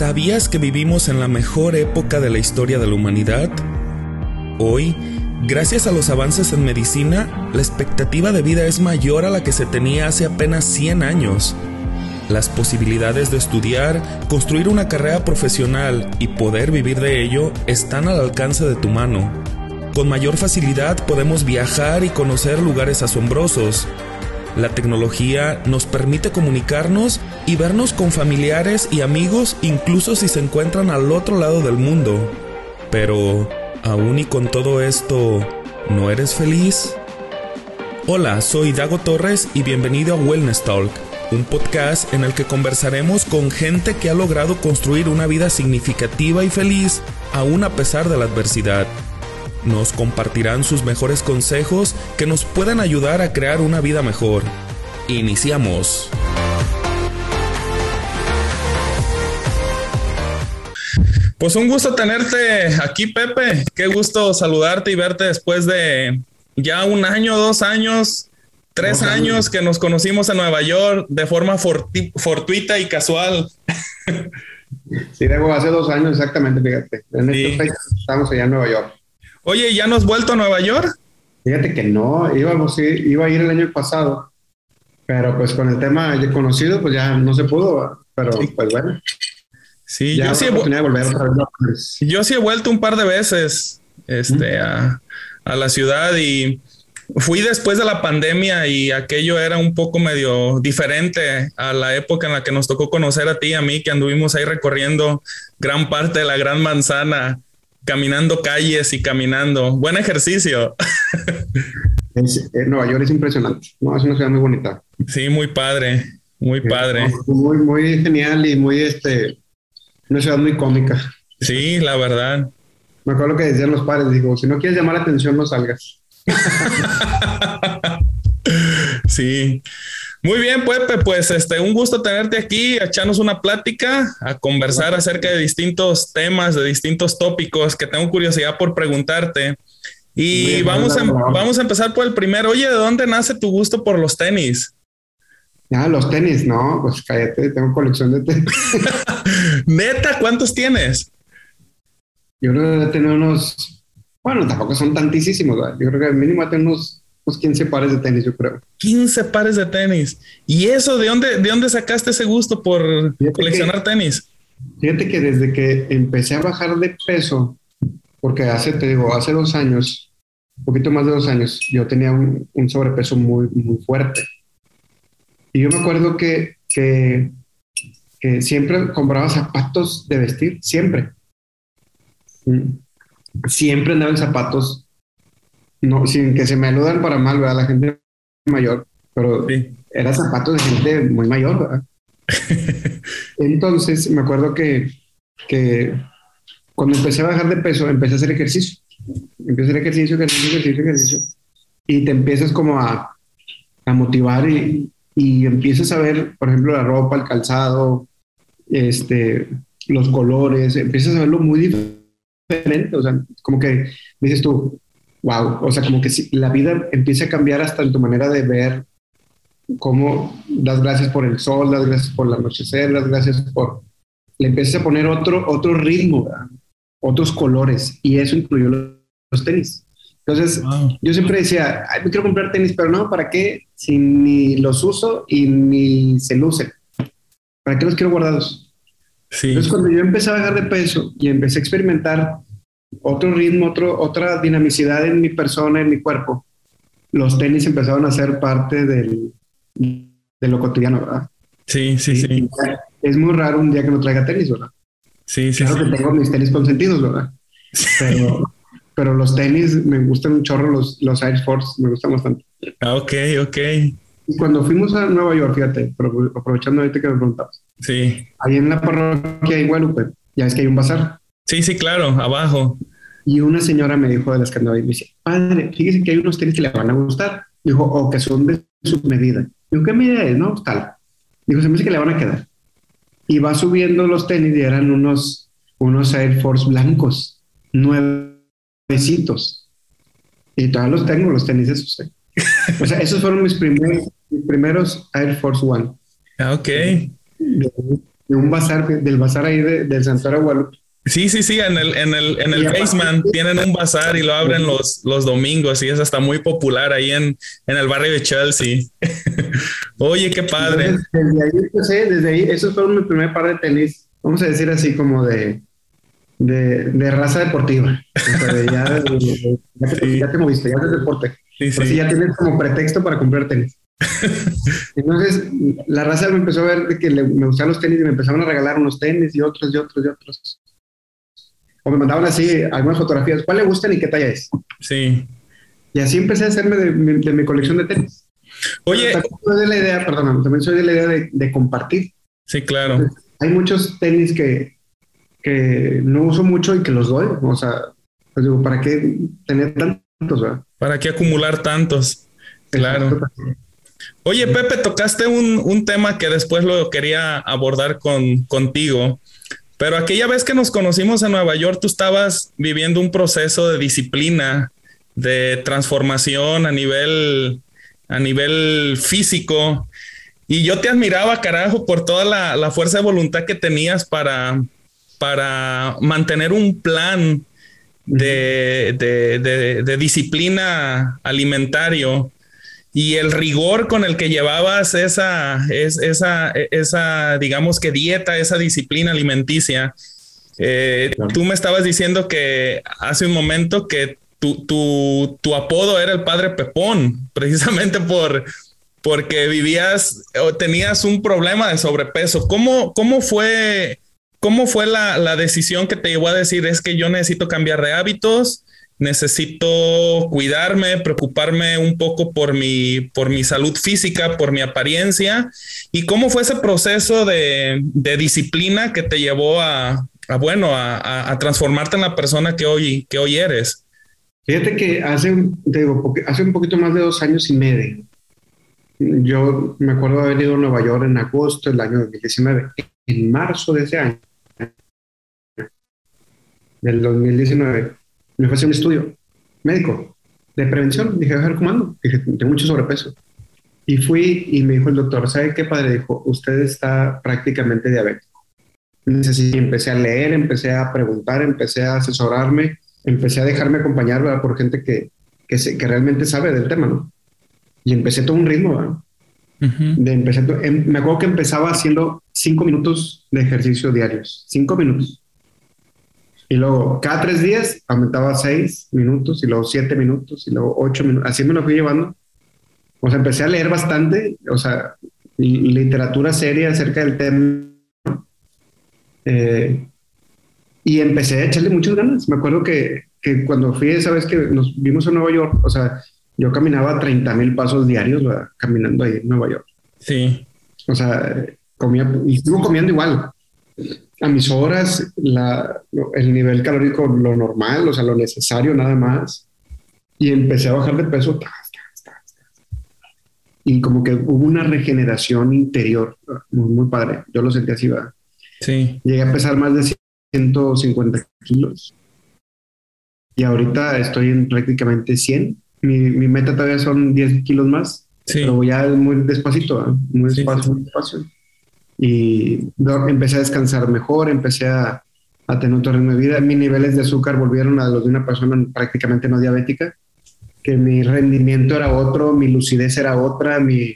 ¿Sabías que vivimos en la mejor época de la historia de la humanidad? Hoy, gracias a los avances en medicina, la expectativa de vida es mayor a la que se tenía hace apenas 100 años. Las posibilidades de estudiar, construir una carrera profesional y poder vivir de ello están al alcance de tu mano. Con mayor facilidad podemos viajar y conocer lugares asombrosos, la tecnología nos permite comunicarnos y vernos con familiares y amigos incluso si se encuentran al otro lado del mundo. Pero, aún y con todo esto, ¿no eres feliz? Hola, soy Dago Torres y bienvenido a Wellness Talk, un podcast en el que conversaremos con gente que ha logrado construir una vida significativa y feliz aún a pesar de la adversidad. Nos compartirán sus mejores consejos que nos puedan ayudar a crear una vida mejor. Iniciamos. Pues un gusto tenerte aquí, Pepe. Qué gusto saludarte y verte después de ya un año, dos años, tres años que nos conocimos en Nueva York de forma fortuita y casual. Sí, Debo, hace dos años exactamente, fíjate. En estamos allá en Nueva York. Oye, ¿ya no has vuelto a Nueva York? Fíjate que no, íbamos, iba a ir el año pasado, pero pues con el tema de conocido, pues ya no se pudo, pero pues bueno. Sí, yo sí, volver yo sí he vuelto un par de veces este, a, a la ciudad y fui después de la pandemia y aquello era un poco medio diferente a la época en la que nos tocó conocer a ti y a mí, que anduvimos ahí recorriendo gran parte de la Gran Manzana caminando calles y caminando. Buen ejercicio. Eh, Nueva York es impresionante, ¿no? Es una ciudad muy bonita. Sí, muy padre, muy padre. Muy, muy genial y muy, este, una ciudad muy cómica. Sí, la verdad. Me acuerdo que decían los padres, digo, si no quieres llamar la atención, no salgas. sí. Muy bien, Pepe, pues este, un gusto tenerte aquí, a echarnos una plática, a conversar acerca de distintos temas, de distintos tópicos que tengo curiosidad por preguntarte. Y vamos, a, vamos a empezar por el primero. Oye, ¿de dónde nace tu gusto por los tenis? Ah, los tenis, no, pues cállate, tengo colección de tenis. Neta, ¿cuántos tienes? Yo creo que tener unos, bueno, tampoco son tantísimos, yo creo que mínimo tengo unos 15 pues, pares de tenis, yo creo. 15 pares de tenis. ¿Y eso de dónde, de dónde sacaste ese gusto por coleccionar tenis? Fíjate que desde que empecé a bajar de peso, porque hace, te digo, hace dos años, un poquito más de dos años, yo tenía un, sobrepeso muy, muy fuerte. Y yo me acuerdo que, que, que siempre compraba zapatos de vestir, siempre. Mm. Siempre andaba en zapatos no, sin que se me aludan para mal, ¿verdad? La gente mayor, pero era zapato de gente muy mayor, ¿verdad? Entonces, me acuerdo que, que cuando empecé a bajar de peso, empecé a hacer ejercicio. Empecé a hacer ejercicio, ejercicio, ejercicio, ejercicio. Y te empiezas como a, a motivar y, y empiezas a ver, por ejemplo, la ropa, el calzado, este, los colores, empiezas a verlo muy diferente. O sea, como que dices tú, wow, o sea, como que si la vida empieza a cambiar hasta en tu manera de ver cómo das gracias por el sol, das gracias por el anochecer, das gracias por... Le empiezas a poner otro, otro ritmo, otros colores, y eso incluyó los, tenis. Entonces, yo siempre decía, Ay, me quiero comprar tenis, pero no, ¿para qué? Si ni los uso y ni se lucen. ¿Para qué los quiero guardados? Sí. Entonces, cuando yo empecé a bajar de peso y empecé a experimentar otro ritmo, otro, otra dinamicidad en mi persona, en mi cuerpo, los tenis empezaron a ser parte del, de lo cotidiano, ¿verdad? Sí, sí, sí. Es muy raro un día que no traiga tenis, ¿verdad? Sí, sí. Claro que tengo mis tenis consentidos, ¿verdad? Pero, pero los tenis me gustan un chorro, los, los Air Force me gustan bastante. Ah, ok, ok. Y cuando fuimos a Nueva York, fíjate, aprovechando ahorita que me preguntabas. Sí. Ahí en la parroquia en Guadalupe, ya es que hay un bazar. Sí, sí, claro, abajo. Y una señora me dijo de las que andaba y me dice, padre, fíjese que hay unos tenis que le van a gustar. Dijo, o que son de su medida. Dijo, ¿qué medida es? No, tal. Dijo, se me dice que le van a quedar. Y va subiendo los tenis y eran unos, unos Air Force blancos, nuevecitos. Y todavía los tengo, los tenis esos. ¿eh? o sea, esos fueron mis primeros, mis primeros Air Force One. Ah, ok. un bazar, del bazar ahí del Santuario Guadalupe. Sí, sí, sí, en el, en el, en el basement tienen un bazar y lo abren los, los domingos y es hasta muy popular ahí en, en el barrio de Chelsea. Oye, qué padre. desde ahí empecé, desde ahí, esos fueron mi primer par de tenis, vamos a decir así como de, de, de raza deportiva. ya, ya, te moviste, ya es deporte. Sí, sí. ya tienes como pretexto para comprar tenis. Entonces, la raza me empezó a ver de que me gustaban los tenis y me empezaban a regalar unos tenis y otros y otros y otros o me mandaban así algunas fotografías, ¿cuál le gustan y qué talla es? Sí. Y así empecé a hacerme de, mi, colección de tenis. Oye. También soy de la idea, perdón, también soy de la idea de, compartir. Sí, claro. hay muchos tenis que, que no uso mucho y que los doy. O sea, pues digo, ¿para qué tener tantos? ¿Para qué acumular tantos? Claro. Oye, Pepe, tocaste un, un, tema que después lo quería abordar con, contigo. Pero aquella vez que nos conocimos en Nueva York, tú estabas viviendo un proceso de disciplina, de transformación a nivel, a nivel físico. Y yo te admiraba, carajo, por toda la, fuerza de voluntad que tenías para, para mantener un plan de, de disciplina alimentario y el rigor con el que llevabas esa, esa, esa, digamos que dieta, esa disciplina alimenticia. Eh, tú me estabas diciendo que hace un momento que tu, tu, tu, apodo era el padre Pepón, precisamente por, porque vivías o tenías un problema de sobrepeso. ¿Cómo, cómo fue, cómo fue la, la decisión que te llevó a decir es que yo necesito cambiar de hábitos? Necesito cuidarme, preocuparme un poco por mi, por mi salud física, por mi apariencia. ¿Y cómo fue ese proceso de, disciplina que te llevó a, bueno, a, transformarte en la persona que hoy, que hoy eres? Fíjate que hace, digo, hace un poquito más de dos años y medio, yo me acuerdo de haber ido a Nueva York en agosto del año 2019. En marzo de ese año, del 2019, me fue a hacer un estudio médico de prevención. Dije, a ver cómo ando. Dije, tengo mucho sobrepeso. Y fui y me dijo el doctor, ¿sabe qué padre? Dijo, usted está prácticamente diabético. Necesito, empecé a leer, empecé a preguntar, empecé a asesorarme, empecé a dejarme acompañar por gente que, que, que, realmente sabe del tema, ¿no? Y empecé todo un ritmo, ¿verdad? de empecé, em, me acuerdo que empezaba haciendo cinco minutos de ejercicio diarios, cinco minutos. Y luego cada tres días aumentaba seis minutos y luego siete minutos y luego ocho minutos. Así me lo fui llevando. O sea, empecé a leer bastante, o sea, literatura seria acerca del tema. Eh, y empecé a echarle muchas ganas. Me acuerdo que, que, cuando fui esa vez que nos vimos en Nueva York, o sea, yo caminaba 30 mil pasos diarios caminando ahí en Nueva York. Sí. O sea, comía y estuvo comiendo igual a mis horas, la, el nivel calórico, lo normal, o sea, lo necesario nada más. Y empecé a bajar de peso. Y como que hubo una regeneración interior muy, muy padre. Yo lo sentí así, ¿verdad? Sí. Llegué a pesar más de 150 kilos. Y ahorita estoy en prácticamente 100. Mi, mi meta todavía son 10 kilos más. Sí. Pero ya muy despacito, muy despacio, muy despacio y empecé a descansar mejor, empecé a, a tener otro ritmo de vida. Mis niveles de azúcar volvieron a los de una persona prácticamente no diabética, que mi rendimiento era otro, mi lucidez era otra, mi,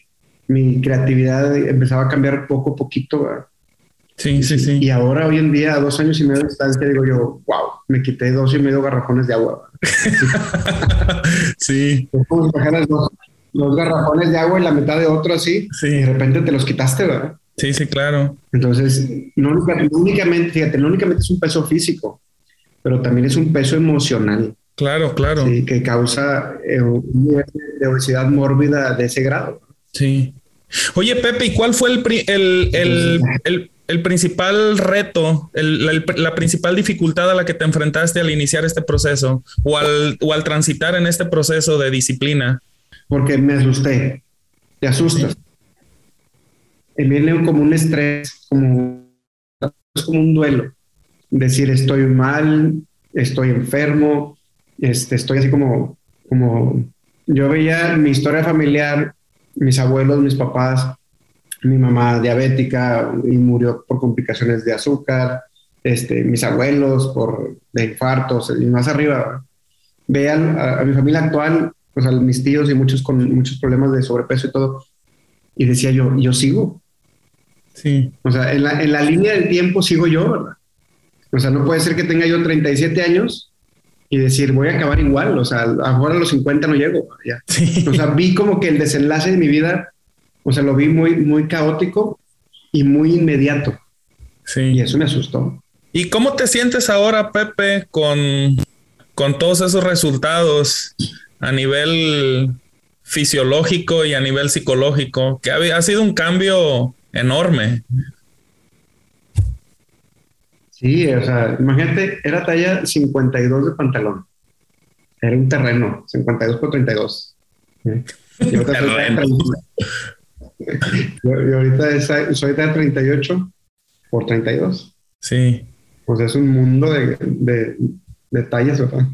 mi creatividad empezaba a cambiar poco a poquito. Sí, sí, sí. Y ahora, hoy en día, a dos años y medio de distancia, digo yo, wow, me quité dos y medio garrafones de agua. sí. dos, dos, garrafones de agua y la mitad de otro así. Sí. Y de repente te los quitaste, ¿verdad? Sí, sí, claro. Entonces, no, únicamente, fíjate, no únicamente es un peso físico, pero también es un peso emocional. Claro, claro. Sí, que causa eh, un nivel de obesidad mórbida de ese grado. Sí. Oye, Pepe, ¿y cuál fue el, el, el, el, el principal reto, la principal dificultad a la que te enfrentaste al iniciar este proceso o al, o al transitar en este proceso de disciplina? Porque me asusté. Te asustas viene como un estrés, como, como un duelo. Decir, estoy mal, estoy enfermo, este, estoy así como, como, yo veía mi historia familiar, mis abuelos, mis papás, mi mamá diabética y murió por complicaciones de azúcar, este, mis abuelos por de infartos y más arriba. Vean a, mi familia actual, pues a mis tíos y muchos con muchos problemas de sobrepeso y todo. Y decía yo, yo sigo. Sí. O sea, en la, en la línea del tiempo sigo yo, ¿verdad? O sea, no puede ser que tenga yo 37 años y decir, voy a acabar igual. O sea, ahora a los 50 no llego. Ya. O sea, vi como que el desenlace de mi vida, o sea, lo vi muy, muy caótico y muy inmediato. Sí. Y eso me asustó. ¿Y cómo te sientes ahora, Pepe, con, con todos esos resultados a nivel fisiológico y a nivel psicológico? Que ha, ha sido un cambio enorme. Sí, o sea, imagínate, era talla 52 de pantalón. Era un terreno, 52 por 32. Y ahorita soy, soy de 38 por 32. Sí. Pues es un mundo de, de, de tallas, ¿verdad?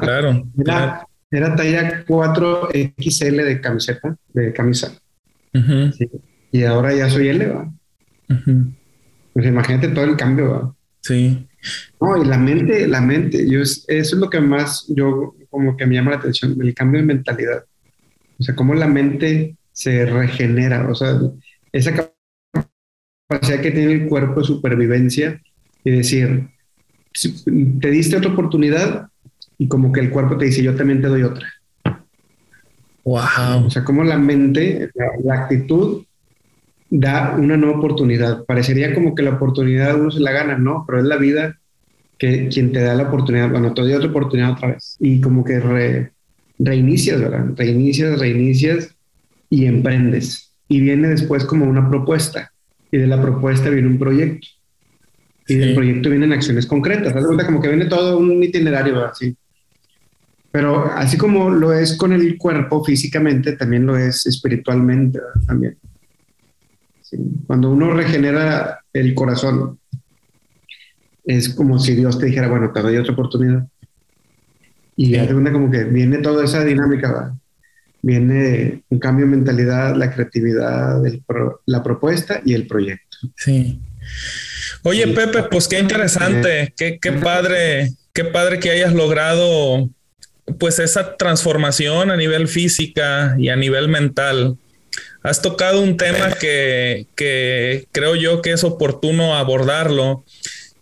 Claro. era, era, talla 4XL de camiseta, de camisa. Y ahora ya soy L, ¿verdad? Pues imagínate todo el cambio, ¿verdad? Sí. No, y la mente, la mente, yo, eso es lo que más yo como que me llama la atención, el cambio de mentalidad. O sea, cómo la mente se regenera, o sea, esa capacidad que tiene el cuerpo de supervivencia y decir, te diste otra oportunidad y como que el cuerpo te dice, yo también te doy otra. Wow. O sea, como la mente, la actitud da una nueva oportunidad. Parecería como que la oportunidad uno se la gana, ¿no? Pero es la vida que quien te da la oportunidad, bueno, te doy otra oportunidad otra vez. Y como que reinicias, ¿verdad? Reinicias, reinicias y emprendes. Y viene después como una propuesta. Y de la propuesta viene un proyecto. Y del proyecto vienen acciones concretas. ¿Te cuenta? Como que viene todo un itinerario, ¿verdad? Sí. Pero así como lo es con el cuerpo físicamente, también lo es espiritualmente, también. Cuando uno regenera el corazón, es como si Dios te dijera, bueno, te doy otra oportunidad. Y de cuenta como que viene toda esa dinámica, viene un cambio de mentalidad, la creatividad, la propuesta y el proyecto. Sí. Oye, Pepe, pues qué interesante, qué, qué padre, qué padre que hayas logrado pues esa transformación a nivel física y a nivel mental. Has tocado un tema que, creo yo que es oportuno abordarlo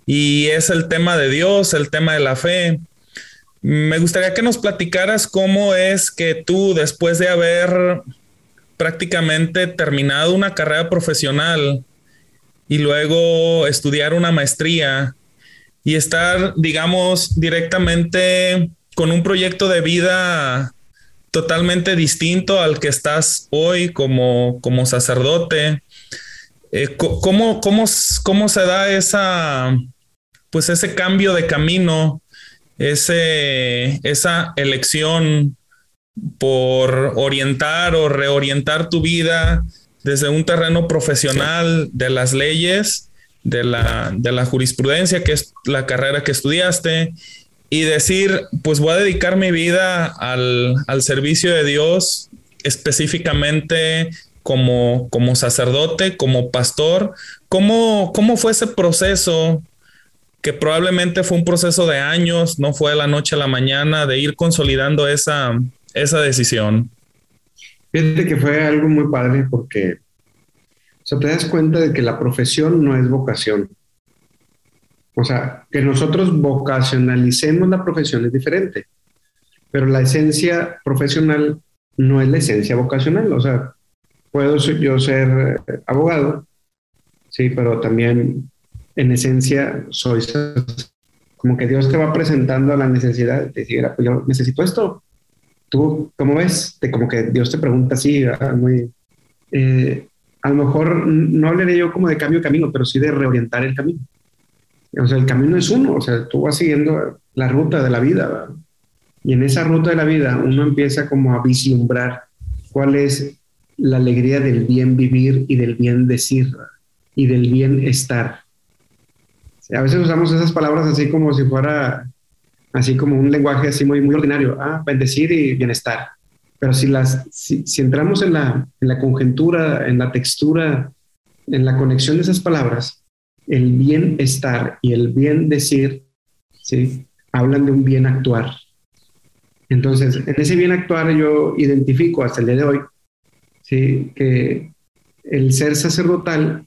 y es el tema de Dios, el tema de la fe. Me gustaría que nos platicaras cómo es que tú, después de haber prácticamente terminado una carrera profesional y luego estudiar una maestría y estar, digamos, directamente con un proyecto de vida totalmente distinto al que estás hoy como, como sacerdote. Eh, ¿cómo, cómo, cómo, se da esa, pues ese cambio de camino, ese, esa elección por orientar o reorientar tu vida desde un terreno profesional de las leyes, de la, de la jurisprudencia, que es la carrera que estudiaste, y decir, pues voy a dedicar mi vida al, servicio de Dios, específicamente como, como sacerdote, como pastor. ¿Cómo, ¿Cómo fue ese proceso? Que probablemente fue un proceso de años, no fue de la noche a la mañana, de ir consolidando esa, esa decisión. Fíjate que fue algo muy padre porque o te das cuenta de que la profesión no es vocación. O sea, que nosotros vocacionalicemos la profesión es diferente, pero la esencia profesional no es la esencia vocacional. O sea, puedo yo ser eh, abogado, sí, pero también en esencia soy como que Dios te va presentando la necesidad de decir, pues yo necesito esto. ¿Tú cómo ves? De como que Dios te pregunta así, muy... Eh, a lo mejor no le yo como de cambio de camino, pero sí de reorientar el camino. O sea, el camino es uno, o sea, tú vas siguiendo la ruta de la vida. Y en esa ruta de la vida uno empieza como a vislumbrar cuál es la alegría del bien vivir y del bien decir y del bien estar. a veces usamos esas palabras así como si fuera así como un lenguaje así muy, muy ordinario. Ah, bendecir y bienestar. pero si, las, si, entramos en la, en la conjentura, en la textura, en la conexión de esas palabras, el bienestar y el bien decir, ¿sí? hablan de un bien actuar. Entonces, en ese bien actuar yo identifico hasta el día de hoy ¿sí? que el ser sacerdotal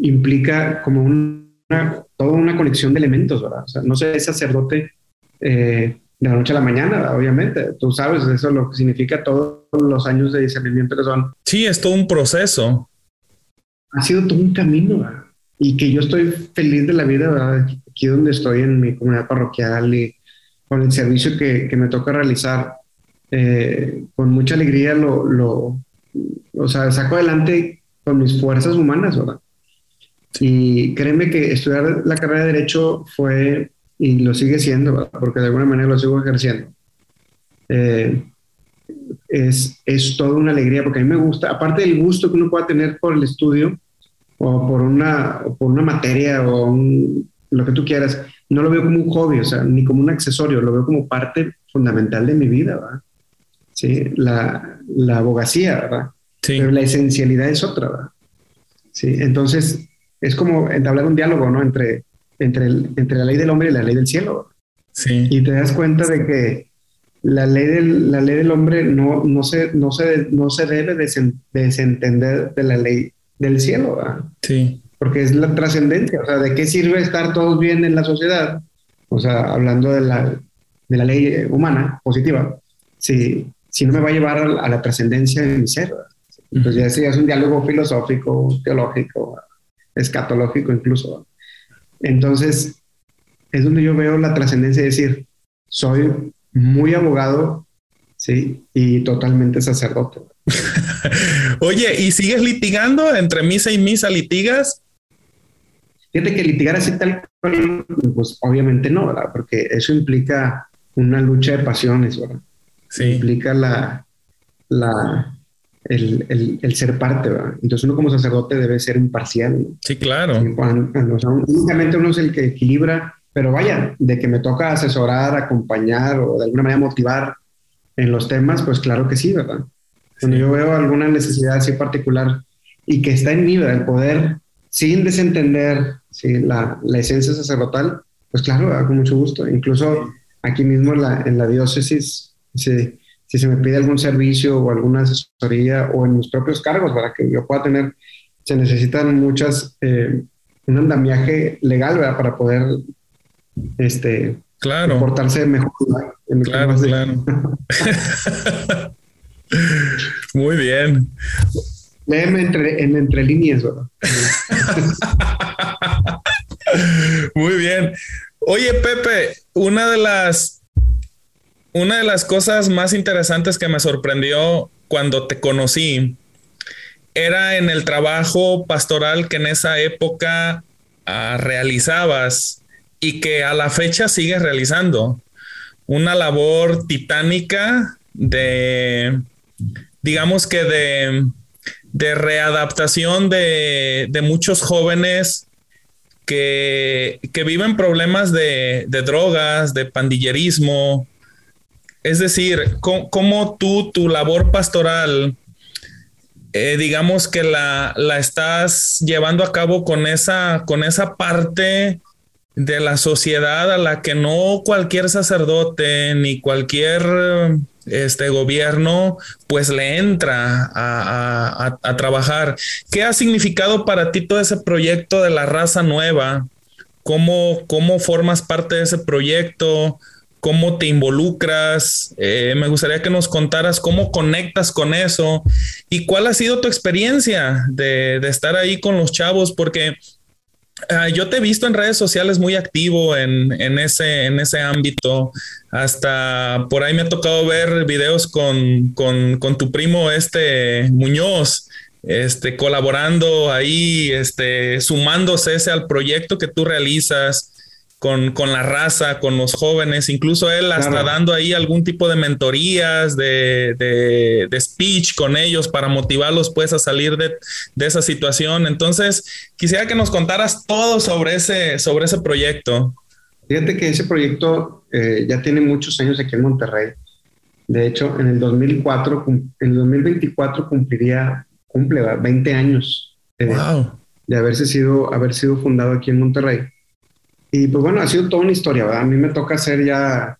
implica como una, toda una conexión de elementos, ¿verdad? O sea, no ser sacerdote eh, de la noche a la mañana, obviamente. Tú sabes, eso es lo que significa todos los años de discernimiento que son. Sí, es todo un proceso. Ha sido todo un camino, ¿verdad? Y que yo estoy feliz de la vida, ¿verdad? Aquí donde estoy en mi comunidad parroquial y con el servicio que, que me toca realizar, eh, con mucha alegría lo, lo, o sea, saco adelante con mis fuerzas humanas, ¿verdad? Y créeme que estudiar la carrera de Derecho fue, y lo sigue siendo, porque de alguna manera lo sigo ejerciendo. Eh, es, es toda una alegría, porque a mí me gusta, aparte del gusto que uno pueda tener por el estudio, o por una, o por una materia, o lo que tú quieras, no lo veo como un hobby, o sea, ni como un accesorio, lo veo como parte fundamental de mi vida, ¿verdad? Sí, la, la abogacía, ¿verdad? Sí. Pero la esencialidad es otra, ¿verdad? Sí, entonces, es como entablar un diálogo, ¿no? Entre, entre, entre la ley del hombre y la ley del cielo. Sí. Y te das cuenta de que la ley del, la ley del hombre no, no, se, no, se, no se debe desentender de la ley del cielo, ¿verdad? Sí. Porque es la trascendencia, o sea, ¿de qué sirve estar todos bien en la sociedad? O sea, hablando de la, de la ley humana positiva, si, si no me va a llevar a, la trascendencia de mi ser. Entonces, ya, ya es un diálogo filosófico, teológico, escatológico incluso. Entonces, es donde yo veo la trascendencia de decir, soy muy abogado, sí, y totalmente sacerdote. Oye, ¿y sigues litigando entre misa y misa? ¿Litigas? Fíjate que litigar así tal pues obviamente no, ¿verdad? Porque eso implica una lucha de pasiones, ¿verdad? Sí. Implica la, la, el, el, ser parte, ¿verdad? Entonces uno como sacerdote debe ser imparcial. Sí, claro. únicamente uno es el que equilibra, pero vaya, de que me toca asesorar, acompañar o de alguna manera motivar en los temas, pues claro que sí, ¿verdad? Cuando yo veo alguna necesidad así particular y que está en mí. El poder, sin desentender ¿sí? la, la esencia sacerdotal, pues claro, con mucho gusto. Incluso aquí mismo en la, en la diócesis, sí, si se me pide algún servicio o alguna asesoría o en mis propios cargos para que yo pueda tener, se necesitan muchas, eh, un andamiaje legal ¿verdad? para poder este, claro. portarse mejor. claro, claro. Muy bien. Léeme entre, en entre líneas, ¿verdad? Muy bien. Oye, Pepe, una de las una de las cosas más interesantes que me sorprendió cuando te conocí era en el trabajo pastoral que en esa época ah, realizabas y que a la fecha sigues realizando. Una labor titánica de, digamos que de, de readaptación de, de, muchos jóvenes que, que viven problemas de, de drogas, de pandillerismo, es decir, ¿cómo, tú, tu labor pastoral, eh, digamos que la, estás llevando a cabo con esa, con esa parte de la sociedad a la que no cualquier sacerdote ni cualquier este gobierno pues le entra a, a, trabajar. ¿Qué ha significado para ti todo ese proyecto de la raza nueva? ¿Cómo, cómo formas parte de ese proyecto? cómo te involucras. Eh, me gustaría que nos contaras cómo conectas con eso y cuál ha sido tu experiencia de, estar ahí con los chavos, porque ah, yo te he visto en redes sociales muy activo en, ese, en ese ámbito. Hasta por ahí me ha tocado ver videos con, con tu primo este Muñoz este, colaborando ahí, este, sumándose ese al proyecto que tú realizas con, la raza, con los jóvenes, incluso él hasta dando ahí algún tipo de mentorías, de, de, speech con ellos para motivarlos pues a salir de, esa situación. Entonces, quisiera que nos contaras todo sobre ese, sobre ese proyecto. Fíjate que ese proyecto eh, ya tiene muchos años aquí en Monterrey De hecho, en el 2004, en el 2024 cumpliría, cumple 20 años de, de, haberse sido, haber sido fundado aquí en Monterrey. Y pues bueno, ha sido toda una historia, ¿verdad? A mí me toca ser ya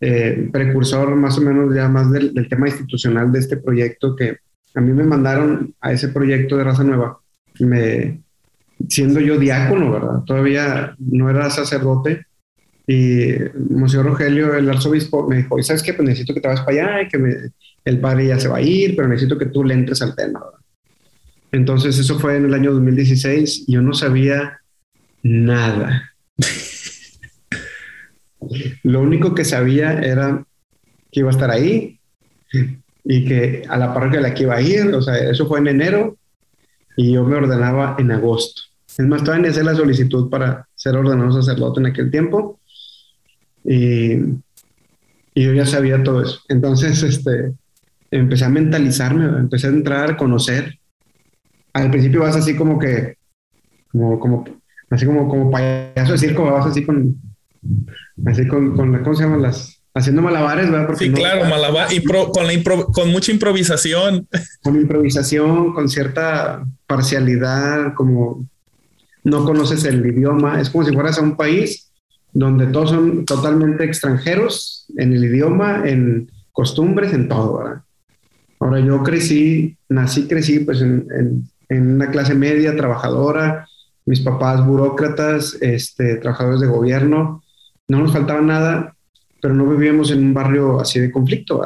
eh, precursor más o menos ya más del, del, tema institucional de este proyecto que a mí me mandaron a ese proyecto de Raza Nueva, me, siendo yo diácono, ¿verdad? Todavía no era sacerdote. Y Monseñor Rogelio, el arzobispo, me dijo, ¿sabes qué? Pues necesito que te vayas para allá y que el padre ya se va a ir, pero necesito que tú le entres al tema. ¿verdad? Entonces eso fue en el año 2016 y yo no sabía nada. Lo único que sabía era que iba a estar ahí y que a la parroquia a la que iba a ir, o sea, eso fue en enero y yo me ordenaba en agosto. Es más, todavía ni hacer la solicitud para ser ordenado sacerdote en aquel tiempo. Y, y, yo ya sabía todo eso. Entonces, este, empecé a mentalizarme, empecé a entrar, a conocer. Al principio vas así como que, como, como, así como, como payaso de circo, vas así con, así con, con ¿cómo se llaman las? Haciendo malabares, ¿verdad? sí, claro, malabar, con, la con mucha improvisación. Con improvisación, con cierta parcialidad, como no conoces el idioma, es como si fueras a un país donde todos son totalmente extranjeros en el idioma, en costumbres, en todo, ¿verdad? Ahora yo crecí, nací, crecí pues en, en, una clase media, trabajadora, mis papás burócratas, este, trabajadores de gobierno, no nos faltaba nada, pero no vivíamos en un barrio así de conflicto.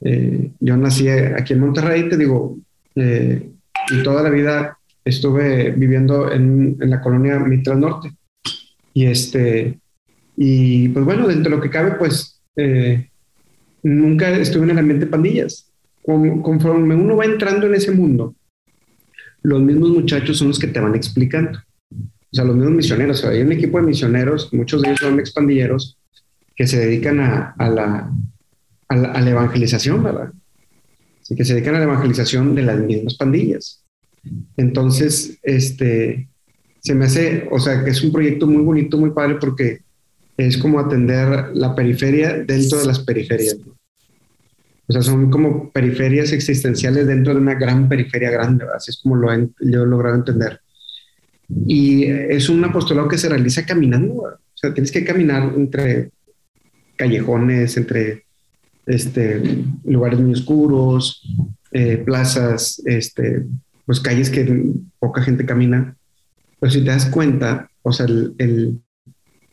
Eh, yo nací aquí en Monterrey, te digo, eh, y toda la vida estuve viviendo en, en la colonia Mitral Norte. Y este, y pues bueno, dentro de lo que cabe, pues eh, nunca estuve en el ambiente pandillas. conforme uno va entrando en ese mundo, los mismos muchachos son los que te van explicando. O sea, los mismos misioneros. O sea, hay un equipo de misioneros, muchos de ellos son expandilleros, que se dedican a, a, la, a, la, evangelización, ¿verdad? Así que se dedican a la evangelización de las mismas pandillas. Entonces, este, se me hace, o sea, que es un proyecto muy bonito, muy padre, porque es como atender la periferia dentro de las periferias. O sea, son como periferias existenciales dentro de una gran periferia grande, así es como lo he, logrado entender. Y es un apostolado que se realiza caminando, o sea, tienes que caminar entre callejones, entre este, lugares muy oscuros, eh, plazas, este, pues calles que poca gente camina. Pero si te das cuenta, o sea,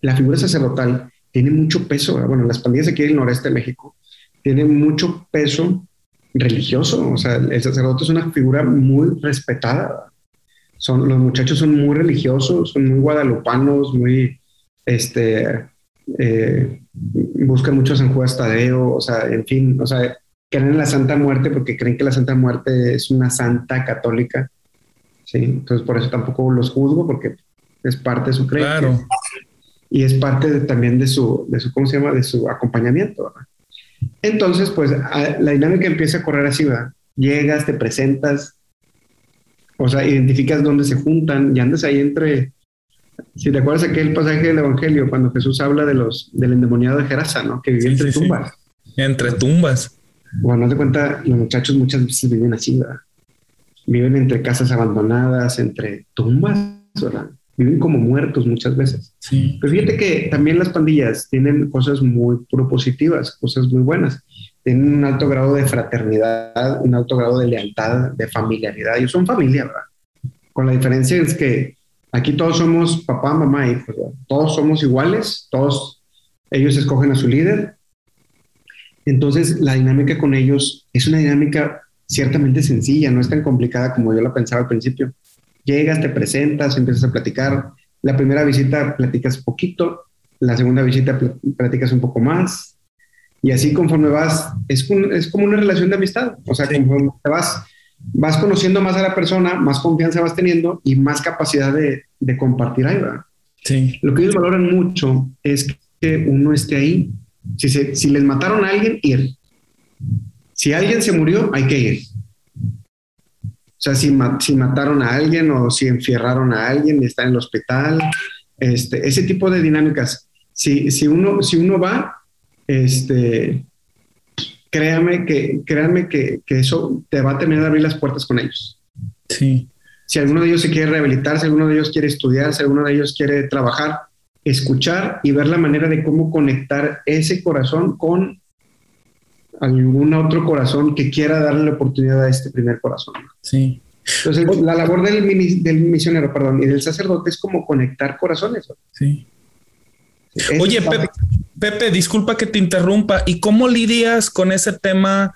la figura sacerdotal tiene mucho peso. Bueno, las pandillas aquí del noreste de México tienen mucho peso religioso. O sea, el sacerdote es una figura muy respetada. Son, los muchachos son muy religiosos, son muy guadalupanos, muy, este, eh, buscan mucho a San Juan Tadeo, o sea, en fin, o sea, creen en la Santa Muerte porque creen que la Santa Muerte es una santa católica. Sí, entonces por eso tampoco los juzgo porque es parte de su creencia. Claro. Y es parte también de su, de su, ¿cómo se llama? De su acompañamiento. Entonces, pues la dinámica empieza a correr así, ¿verdad? Llegas, te presentas, o sea, identificas dónde se juntan y andas ahí entre, si te acuerdas aquel pasaje del Evangelio, cuando Jesús habla de los, del endemoniado de Gerasa, ¿no? Que vivía entre tumbas. Entre tumbas. Bueno, no te cuenta, los muchachos muchas veces viven así, ¿verdad? Viven entre casas abandonadas, entre tumbas, ¿verdad? Viven como muertos muchas veces. Sí. Pero fíjate que también las pandillas tienen cosas muy propositivas, cosas muy buenas. Tienen un alto grado de fraternidad, un alto grado de lealtad, de familiaridad. Ellos son familia, ¿verdad? Con la diferencia es que aquí todos somos papá, mamá, hijos, ¿verdad? Todos somos iguales, todos ellos escogen a su líder entonces, la dinámica con ellos es una dinámica ciertamente sencilla, no es tan complicada como yo la pensaba al principio. Llegas, te presentas, empiezas a platicar. La primera visita platicas poquito, la segunda visita platicas un poco más. Y así conforme vas, es, es como una relación de amistad. O sea, conforme te vas, vas conociendo más a la persona, más confianza vas teniendo y más capacidad de, de compartir ahí, ¿verdad? Sí. Lo que ellos valoran mucho es que uno esté ahí, si, si les mataron a alguien, ir. Si alguien se murió, hay que ir. O sea, si, si mataron a alguien o si enfierraron a alguien y está en el hospital, este, ese tipo de dinámicas. Si, si, uno, si uno va, este, créanme que, créanme que, que eso te va a tener a abrir las puertas con ellos. Sí. Si alguno de ellos se quiere rehabilitar, si alguno de ellos quiere estudiar, si alguno de ellos quiere trabajar, escuchar y ver la manera de cómo conectar ese corazón con algún otro corazón que quiera darle la oportunidad a este primer corazón. Sí. Entonces, la labor del, del misionero, perdón, y del sacerdote es como conectar corazones. Sí. Oye, Pepe, disculpa que te interrumpa. ¿Y cómo lidias con ese tema?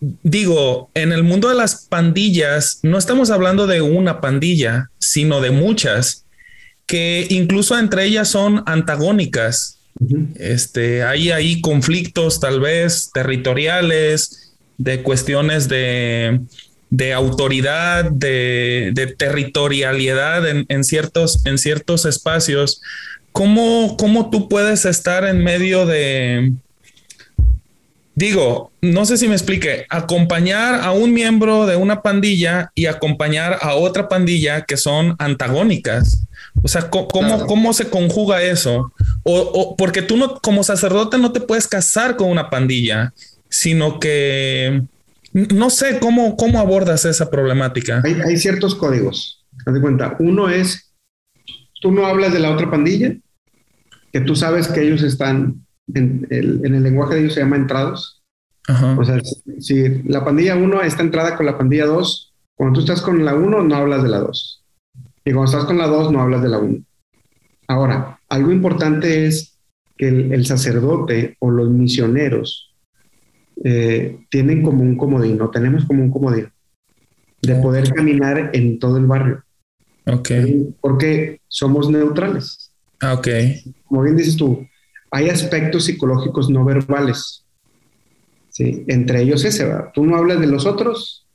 Digo, en el mundo de las pandillas, no estamos hablando de una pandilla, sino de muchas, que incluso entre ellas son antagónicas. Este, hay ahí conflictos tal vez territoriales, de cuestiones de, de autoridad, de, de territorialidad en, en, ciertos, en ciertos espacios. ¿Cómo, ¿Cómo tú puedes estar en medio de, digo, no sé si me explique, acompañar a un miembro de una pandilla y acompañar a otra pandilla que son antagónicas. O sea, ¿cómo, cómo se conjuga eso? O, porque tú no, como sacerdote no te puedes casar con una pandilla, sino que no sé cómo, cómo abordas esa problemática. Hay, ciertos códigos. Haz de cuenta. Uno es, tú no hablas de la otra pandilla, que tú sabes que ellos están, en el, en el lenguaje de ellos se llama entrados. O sea, si, la pandilla 1 está entrada con la pandilla 2, cuando tú estás con la 1 no hablas de la 2. Y cuando estás con la 2 no hablas de la 1. Ahora, algo importante es que el, sacerdote o los misioneros eh, tienen como un comodín, no tenemos como un comodín, de poder caminar en todo el barrio. Ok. Porque somos neutrales. Ah, ok. Como bien dices tú, hay aspectos psicológicos no verbales. ¿sí? Entre ellos ese, ¿verdad? Tú no hablas de los otros,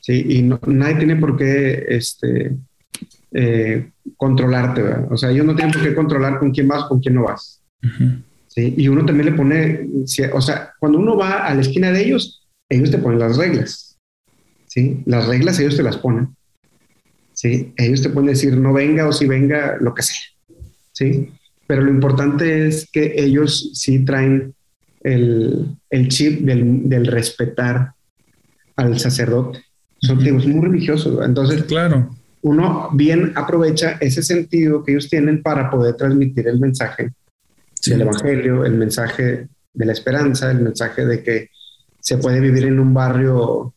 ¿sí? Y nadie tiene por qué este, eh, controlarte, ¿verdad? O sea, ellos no tienen por qué controlar con quién vas, con quién no vas. ¿sí? Y uno también le pone, o sea, cuando uno va a la esquina de ellos, ellos te ponen las reglas. ¿sí? Las reglas ellos te las ponen. ¿sí? Ellos te pueden decir no venga o si venga, lo que sea. ¿sí? Pero lo importante es que ellos sí traen el, el chip del, del, respetar al sacerdote. Son uh muy religiosos. Entonces, claro uno bien aprovecha ese sentido que ellos tienen para poder transmitir el mensaje del Evangelio, el mensaje de la esperanza, el mensaje de que se puede vivir en un barrio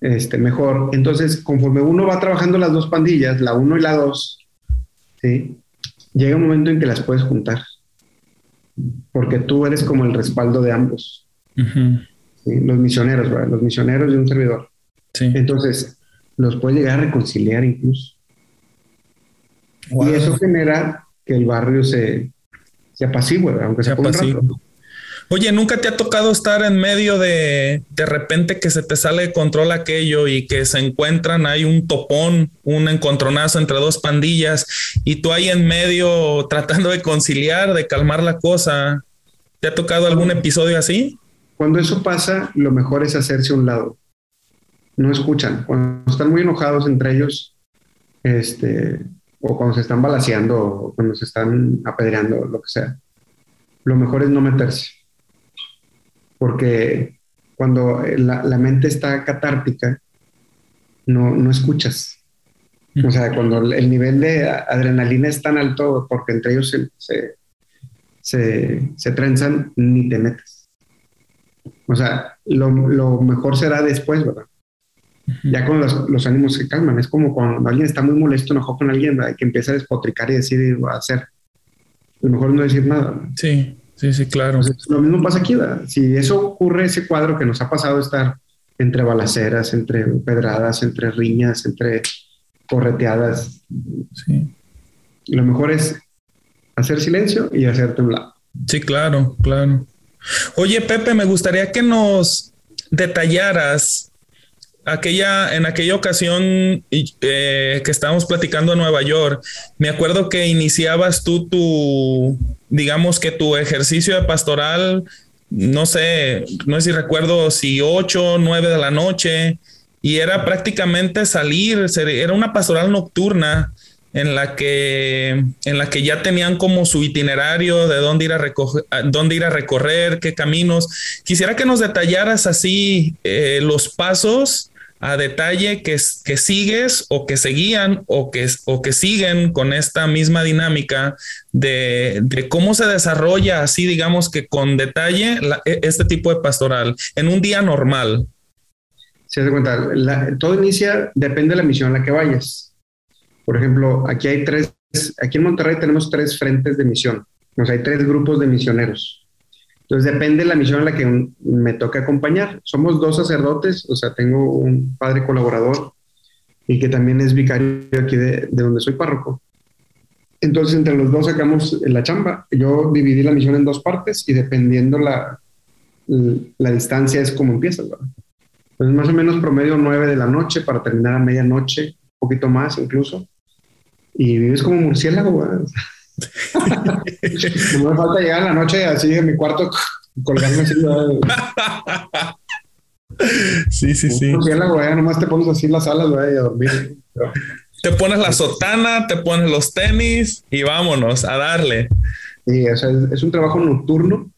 este, mejor. Entonces, conforme uno va trabajando las dos pandillas, la uno y la dos, ¿sí? Llega un momento en que las puedes juntar, porque tú eres como el respaldo de ambos. Los misioneros, los misioneros de un servidor. Entonces, los puede llegar a reconciliar incluso. Y eso genera que el barrio se, se apacigüe, aunque sea por Oye, ¿nunca te ha tocado estar en medio de de repente que se te sale de control aquello y que se encuentran, hay un topón, un encontronazo entre dos pandillas y tú ahí en medio tratando de conciliar, de calmar la cosa? ¿Te ha tocado algún episodio así? Cuando eso pasa, lo mejor es hacerse a un lado no escuchan. Cuando están muy enojados entre ellos, este, o cuando se están balaseando, o cuando se están apedreando, lo que sea, lo mejor es no meterse. Porque cuando la, mente está catártica, no, no escuchas. O sea, cuando el nivel de adrenalina es tan alto, porque entre ellos se, se, se, trenzan, ni te metes. O sea, lo, lo mejor será después, ¿verdad? ya con los, ánimos se calman. Es como cuando alguien está muy molesto, enojado con alguien, que empieza a despotricar y decir va a hacer. lo mejor no decir nada. Sí, sí, sí, claro. lo mismo pasa aquí. Si eso ocurre, ese cuadro que nos ha pasado estar entre balaceras, entre pedradas, entre riñas, entre correteadas. Sí. Lo mejor es hacer silencio y hacerte un lado. Sí, claro, claro. Oye, Pepe, me gustaría que nos detallaras aquella, en aquella ocasión eh, que estábamos platicando en Nueva York, me acuerdo que iniciabas tú tu, digamos que tu ejercicio de pastoral, no sé, no sé si recuerdo si 8, 9 de la noche, y era prácticamente salir, era una pastoral nocturna en la que, en la que ya tenían como su itinerario de dónde ir a, recoger, dónde ir a recorrer, qué caminos. Quisiera que nos detallaras así eh, los pasos a detalle que, que sigues o que seguían o que, o que siguen con esta misma dinámica de, cómo se desarrolla así, digamos que con detalle e, este tipo de pastoral en un día normal. Se hace cuenta, todo inicia, depende de la misión a la que vayas. Por ejemplo, aquí hay tres, aquí en Monterrey tenemos tres frentes de misión, o sea, hay tres grupos de misioneros. Entonces depende de la misión a la que me toque acompañar. Somos dos sacerdotes, o sea, tengo un padre colaborador y que también es vicario aquí de, donde soy párroco. Entonces entre los dos sacamos la chamba. Yo dividí la misión en dos partes y dependiendo la, la, distancia es como empieza. Entonces más o menos promedio nueve de la noche para terminar a medianoche, un poquito más incluso. Y vives como murciélago. ¿verdad? no me falta llegar a la noche así en mi cuarto colgarme así. sí, sí, sí. La nomás te pones así en las alas, güey, a dormir. Te pones la sotana, te pones los tenis y vámonos a darle. Sí, o sea, es, un trabajo nocturno.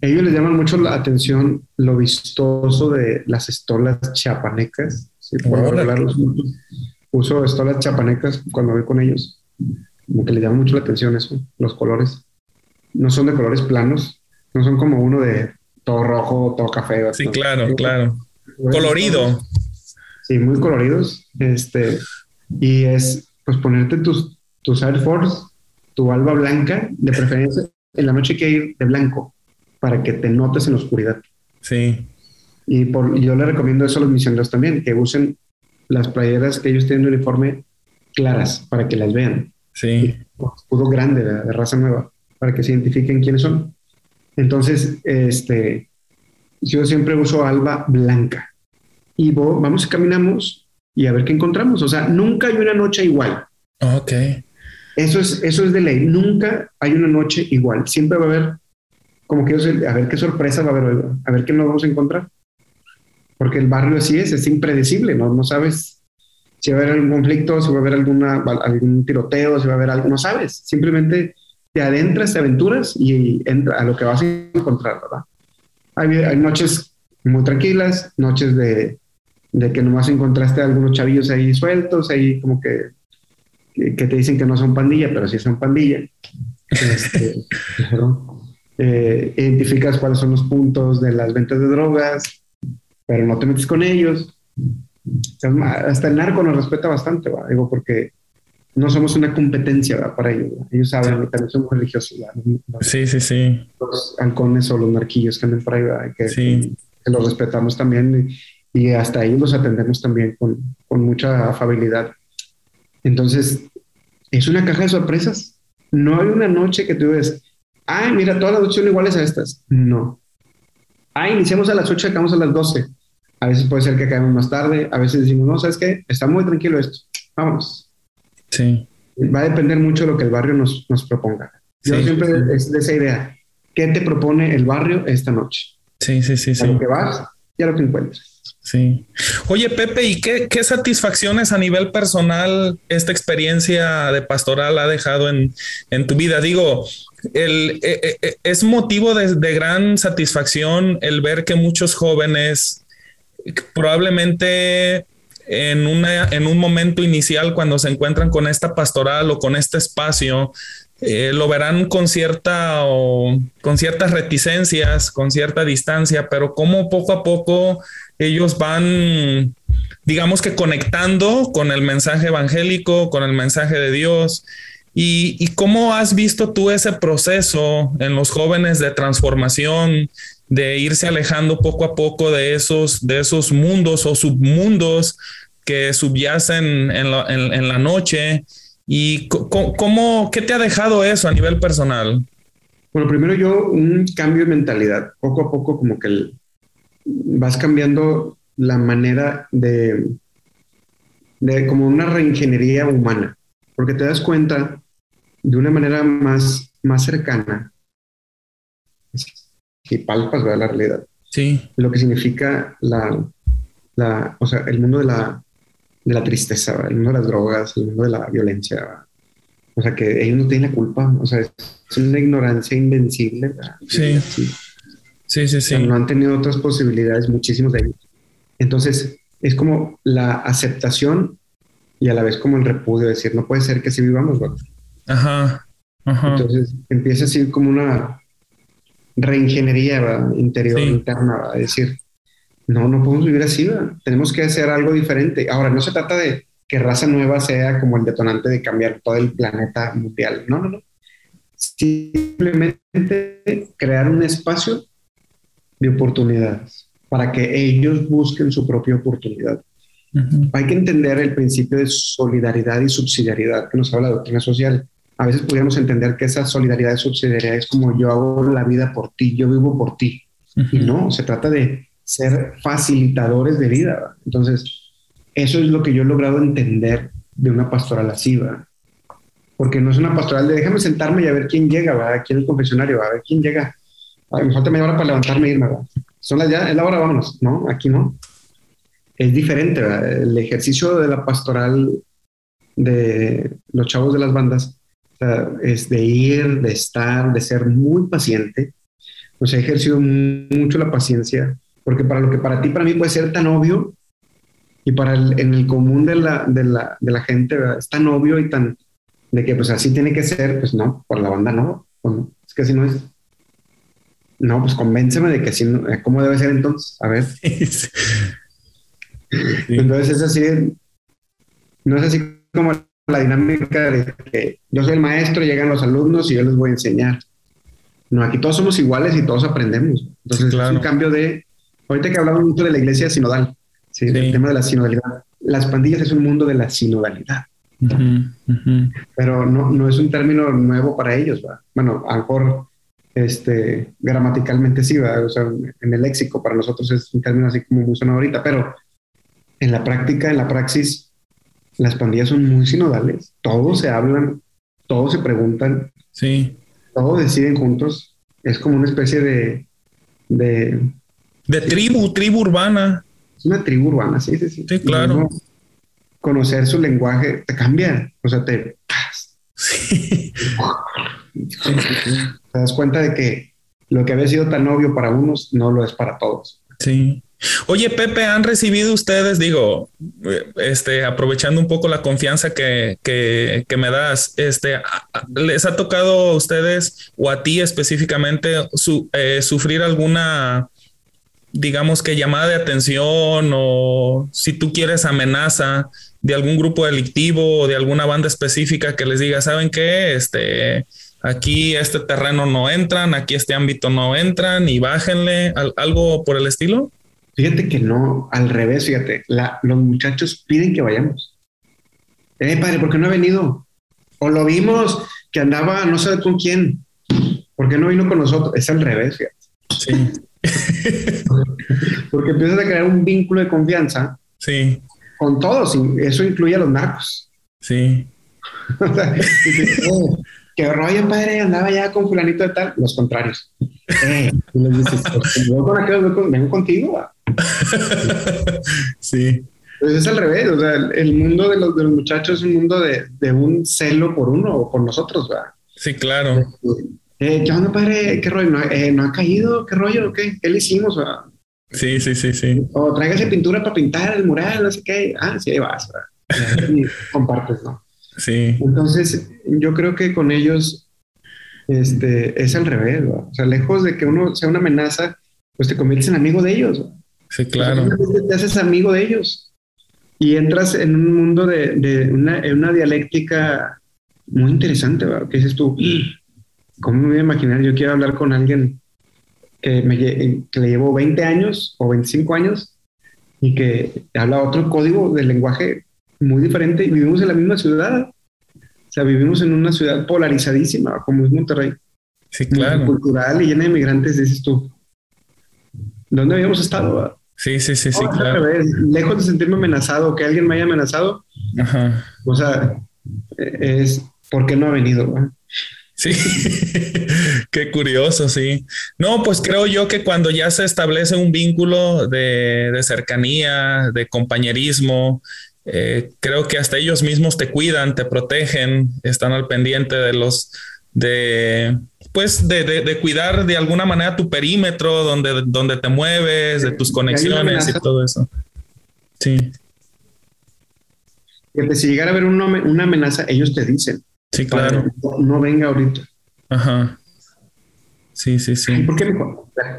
Ellos les llaman mucho la atención lo vistoso de las estolas chapanecas. Sí, Uso estolas chapanecas cuando voy con ellos como que le llama mucho la atención eso, los colores. No son de colores planos, no son como uno de todo rojo, todo café. Sí, claro, claro. Colorido. Sí, muy coloridos. Este, y es pues ponerte tus, tus Air Force, tu alba blanca, de preferencia en la noche hay que ir de blanco para que te notes en la oscuridad. Sí. Y por, yo le recomiendo eso a los misioneros también, que usen las playeras que ellos tienen de uniforme claras para que las vean. Sí. Escudo grande de, raza nueva para que se identifiquen quiénes son. Entonces, este, yo siempre uso alba blanca y vamos y caminamos y a ver qué encontramos. O sea, nunca hay una noche igual. Ok. Eso es, eso es de ley. Nunca hay una noche igual. Siempre va a haber, como que a ver qué sorpresa va a haber a ver qué nos vamos a encontrar. Porque el barrio así es, es impredecible, ¿no? No sabes si va a haber algún conflicto, si va a haber alguna, algún tiroteo, si va a haber algo, no sabes. Simplemente te adentras, te aventuras y entra a lo que vas a encontrar, ¿verdad? Hay, noches muy tranquilas, noches de, de, que nomás encontraste algunos chavillos ahí sueltos, ahí como que, que, te dicen que no son pandilla, pero sí son pandilla. Este, eh, identificas cuáles son los puntos de las ventas de drogas, pero no te metes con ellos hasta el narco nos respeta bastante, digo, porque no somos una competencia para ellos. Ellos saben que también somos religiosos. sí, sí, sí. Los halcones o los narquillos que andan por ahí, que, los respetamos también y, hasta ellos los atendemos también con, con mucha afabilidad. Entonces, es una caja de sorpresas. No hay una noche que tú ves, ay, mira, todas las noches son iguales a estas. No. Ah, iniciamos a las 8 y acabamos a las 12 a veces puede ser que caemos más tarde, a veces decimos, no, ¿sabes qué? Está muy tranquilo esto, vámonos. Sí. Va a depender mucho de lo que el barrio nos, nos proponga. Yo siempre es de esa idea. ¿Qué te propone el barrio esta noche? Sí, sí, sí, sí. A lo que vas y a lo que encuentres. Sí. Oye, Pepe, ¿y qué, qué, satisfacciones a nivel personal esta experiencia de pastoral ha dejado en, en tu vida? Digo, el, eh, eh, es motivo de, de, gran satisfacción el ver que muchos jóvenes probablemente en, una, en un momento inicial cuando se encuentran con esta pastoral o con este espacio, eh, lo verán con cierta o con ciertas reticencias, con cierta distancia, pero como poco a poco ellos van, digamos que conectando con el mensaje evangélico, con el mensaje de Dios. ¿Y, y cómo has visto tú ese proceso en los jóvenes de transformación, de irse alejando poco a poco de esos, de esos mundos o submundos que subyacen en la, noche. ¿Y cómo, qué te ha dejado eso a nivel personal? Bueno, primero yo un cambio de mentalidad. Poco a poco como que vas cambiando la manera de, de como una reingeniería humana, porque te das cuenta de una manera más, más cercana que palpas la realidad. Sí. Lo que significa la, la, o sea, el mundo de la, de la tristeza, el mundo de las drogas, el mundo de la violencia. O sea, que ellos no tienen la culpa. O sea, es una ignorancia invencible. Sí. Sí, sí, sí. no han tenido otras posibilidades, muchísimos de ellos. Entonces, es como la aceptación y a la vez como el repudio, decir, no puede ser que así vivamos, Ajá, Entonces empieza así como una reingeniería interior, interna, a decir, no, no podemos vivir así, tenemos que hacer algo diferente. Ahora, no se trata de que raza nueva sea como el detonante de cambiar todo el planeta mundial, no, no, no. Simplemente crear un espacio de oportunidades para que ellos busquen su propia oportunidad. Hay que entender el principio de solidaridad y subsidiariedad que nos habla la doctrina social. A veces podríamos entender que esa solidaridad y subsidiariedad es como yo hago la vida por ti, yo vivo por ti. Y no, se trata de ser facilitadores de vida. Entonces, eso es lo que yo he logrado entender de una pastoral así, Porque no es una pastoral de déjame sentarme y a ver quién llega, ¿va? aquí en el confesionario, a ver quién llega. me falta media hora para levantarme y irme, ¿va? Son las ya, es la hora, vámonos. No, aquí no. Es diferente, El ejercicio de la pastoral de los chavos de las bandas es de ir, de estar, de ser muy paciente. Sea, he ejercido mucho la paciencia, porque para lo que para ti, para mí puede ser tan obvio, y para el, en el común de la, de la, de la gente es tan obvio y tan de que pues así tiene que ser, pues no, por la banda no, pues es que así no es. No, pues convénceme de que así, eh, ¿cómo debe ser entonces? A ver. Entonces es así, no es así como la dinámica de que yo soy el maestro, llegan los alumnos y yo les voy a enseñar. No, aquí todos somos iguales y todos aprendemos. Entonces es un cambio de, ahorita que hablamos mucho de la iglesia sinodal, ¿sí? el tema de la sinodalidad. Las pandillas es un mundo de la sinodalidad. Pero no, no es un término nuevo para ellos. ¿va? Bueno, a lo mejor este, gramaticalmente sí, o sea, en el léxico para nosotros es un término así como muy sonado ahorita, pero en la práctica, en la praxis, las pandillas son muy sinodales, todos se hablan, todos se preguntan, sí. todos deciden juntos, es como una especie de... De, de tribu, tribu urbana. Es una tribu urbana, sí, sí, sí. Sí, claro. conocer su lenguaje te cambia, o sea, te... Sí. Te das cuenta de que lo que había sido tan obvio para unos no lo es para todos. Sí. Oye, Pepe, ¿han recibido ustedes, digo, este, aprovechando un poco la confianza que, que, me das, este, ¿les ha tocado a ustedes o a ti específicamente eh, sufrir alguna, digamos que llamada de atención o si tú quieres amenaza de algún grupo delictivo o de alguna banda específica que les diga, ¿saben qué? Este, aquí este terreno no entran, aquí este ámbito no entran y bájenle algo por el estilo? Fíjate que no, al revés, fíjate, los muchachos piden que vayamos. Eh, padre, ¿por qué no ha venido? O lo vimos que andaba no sé con quién. ¿Por qué no vino con nosotros? Es al revés, fíjate. Sí. Porque empiezas a crear un vínculo de confianza. Sí. Con todos, eso incluye a los narcos. Sí. o sea, que rollo, padre, andaba ya con fulanito de tal, los contrarios. Eh, y les dices, pues, vengo contigo. sí. Pues es al revés, o sea, el mundo de los, de los muchachos es un mundo de, de, un celo por uno o por nosotros, ¿verdad? Sí, claro. Eh, ¿Qué onda, padre? ¿Qué rollo? ¿No, eh, ¿no ha caído? ¿Qué rollo? ¿Qué, ¿Qué le hicimos? ¿verdad? Sí, sí, sí, sí. O tráigase pintura para pintar el mural, no sé qué. Ah, sí, ahí vas, ¿verdad? Y compartes, ¿no? Sí. Entonces, yo creo que con ellos este, es al revés. O sea, lejos de que uno sea una amenaza, pues te conviertes en amigo de ellos. Sí, claro. te haces amigo de ellos y entras en un mundo de, de una, en una dialéctica muy interesante, ¿verdad? Que dices tú, ¿cómo me voy a imaginar? Yo quiero hablar con alguien que, me, que le llevo 20 años o 25 años y que habla otro código de lenguaje muy diferente y vivimos en la misma ciudad. O sea, vivimos en una ciudad polarizadísima, como es Monterrey. Sí, claro. Cultural y llena de migrantes, dices tú. ¿Dónde habíamos estado? Sí, sí, sí, sí, claro. lejos de sentirme amenazado, que alguien me haya amenazado. Ajá. O sea, es porque no ha venido. Sí, qué curioso, sí. No, pues creo yo que cuando ya se establece un vínculo de, de cercanía, de compañerismo, eh, creo que hasta ellos mismos te cuidan, te protegen, están al pendiente de los, de, pues, de, cuidar de alguna manera tu perímetro, donde, donde te mueves, de tus conexiones y todo eso. Sí. Que si llegara a haber una, amenaza, ellos te dicen. Sí, claro. No, venga ahorita. Ajá. Sí, sí, sí. ¿Por qué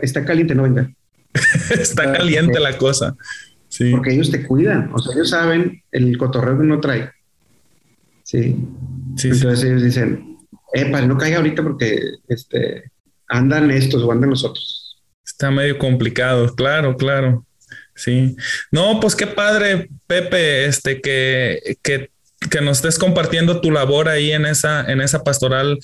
Está caliente, no venga. Está caliente la cosa. Sí. Porque ellos te cuidan. O sea, ellos saben el cotorreo que uno trae. Sí. sí Entonces ellos dicen, para no caiga ahorita porque este, andan estos o andan los otros. Está medio complicado, claro, claro. Sí. No, pues qué padre, Pepe, este, que, que, que nos estés compartiendo tu labor ahí en esa, en esa pastoral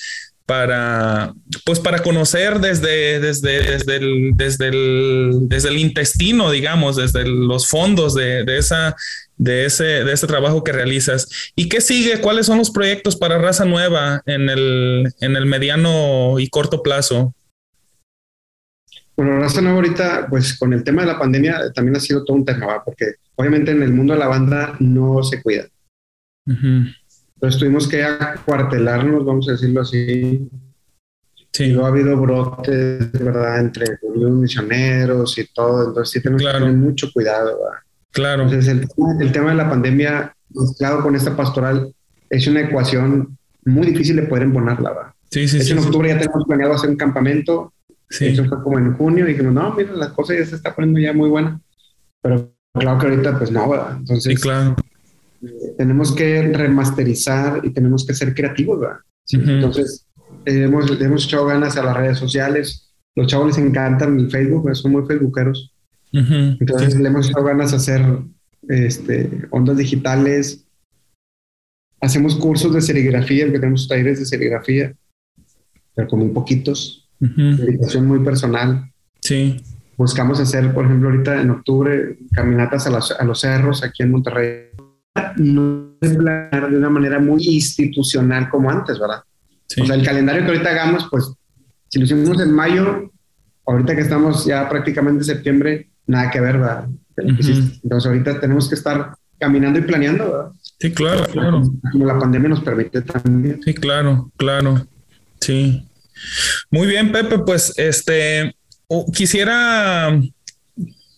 para, pues para conocer desde, desde, desde, el, desde, el, desde el intestino, digamos, desde los fondos de, de, esa, de, ese, de ese trabajo que realizas. ¿Y qué sigue? ¿Cuáles son los proyectos para Raza Nueva en el, en el mediano y corto plazo? Bueno, Raza Nueva ahorita, pues con el tema de la pandemia también ha sido todo un tema, porque obviamente en el mundo de la banda no se cuida. Entonces tuvimos que acuartelarnos, vamos a decirlo así. Sí. Y luego ha habido brotes, ¿verdad? Entre los misioneros y todo. Entonces sí tenemos que tener mucho cuidado, ¿verdad? Claro. Entonces el, tema de la pandemia mezclado con esta pastoral es una ecuación muy difícil de poder embonarla, ¿verdad? Sí, sí, hecho, en octubre ya tenemos planeado hacer un campamento. Sí. Eso fue como en junio y dijimos, no, mira, la cosa ya se está poniendo ya muy buena. Pero claro que ahorita, pues no, ¿verdad? Entonces, sí, claro tenemos que remasterizar y tenemos que ser creativos, ¿verdad? Entonces, eh, hemos, hemos echado ganas a las redes sociales. Los chavos les encantan el Facebook, son muy facebookeros. Entonces, le hemos echado ganas a hacer este, ondas digitales. Hacemos cursos de serigrafía, porque tenemos talleres de serigrafía, pero como muy poquitos. Uh muy personal. Sí. Buscamos hacer, por ejemplo, ahorita en octubre, caminatas a, a los cerros aquí en Monterrey no es planear de una manera muy institucional como antes, ¿verdad? O sea, el calendario que ahorita hagamos, pues, si lo hicimos en mayo, ahorita que estamos ya prácticamente en septiembre, nada que ver, ¿verdad? Entonces ahorita tenemos que estar caminando y planeando, ¿verdad? Sí, claro, claro. Como la pandemia nos permite también. Sí, claro, claro. Sí. Muy bien, Pepe, pues este quisiera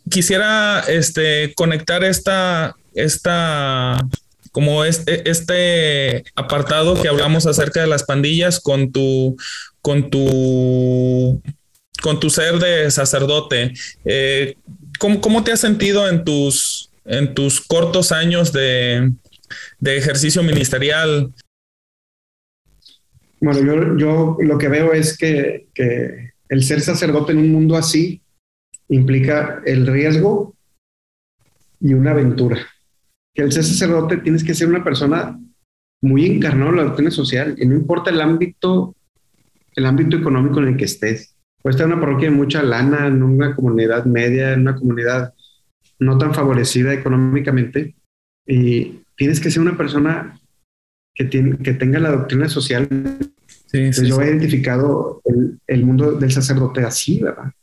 quisiera este conectar esta esta como este, este apartado que hablamos acerca de las pandillas con tu con tu con tu ser de sacerdote. Eh, ¿cómo, te has sentido en tus en tus cortos años de, ejercicio ministerial? Bueno, yo, yo, lo que veo es que, que el ser sacerdote en un mundo así implica el riesgo y una aventura que el ser sacerdote tienes que ser una persona muy encarnada en la doctrina social y no importa el ámbito, el ámbito económico en el que estés. Puedes estar en una parroquia de mucha lana, en una comunidad media, en una comunidad no tan favorecida económicamente y tienes que ser una persona que, tiene, que tenga la doctrina social. yo he identificado el, mundo del sacerdote así, ¿verdad?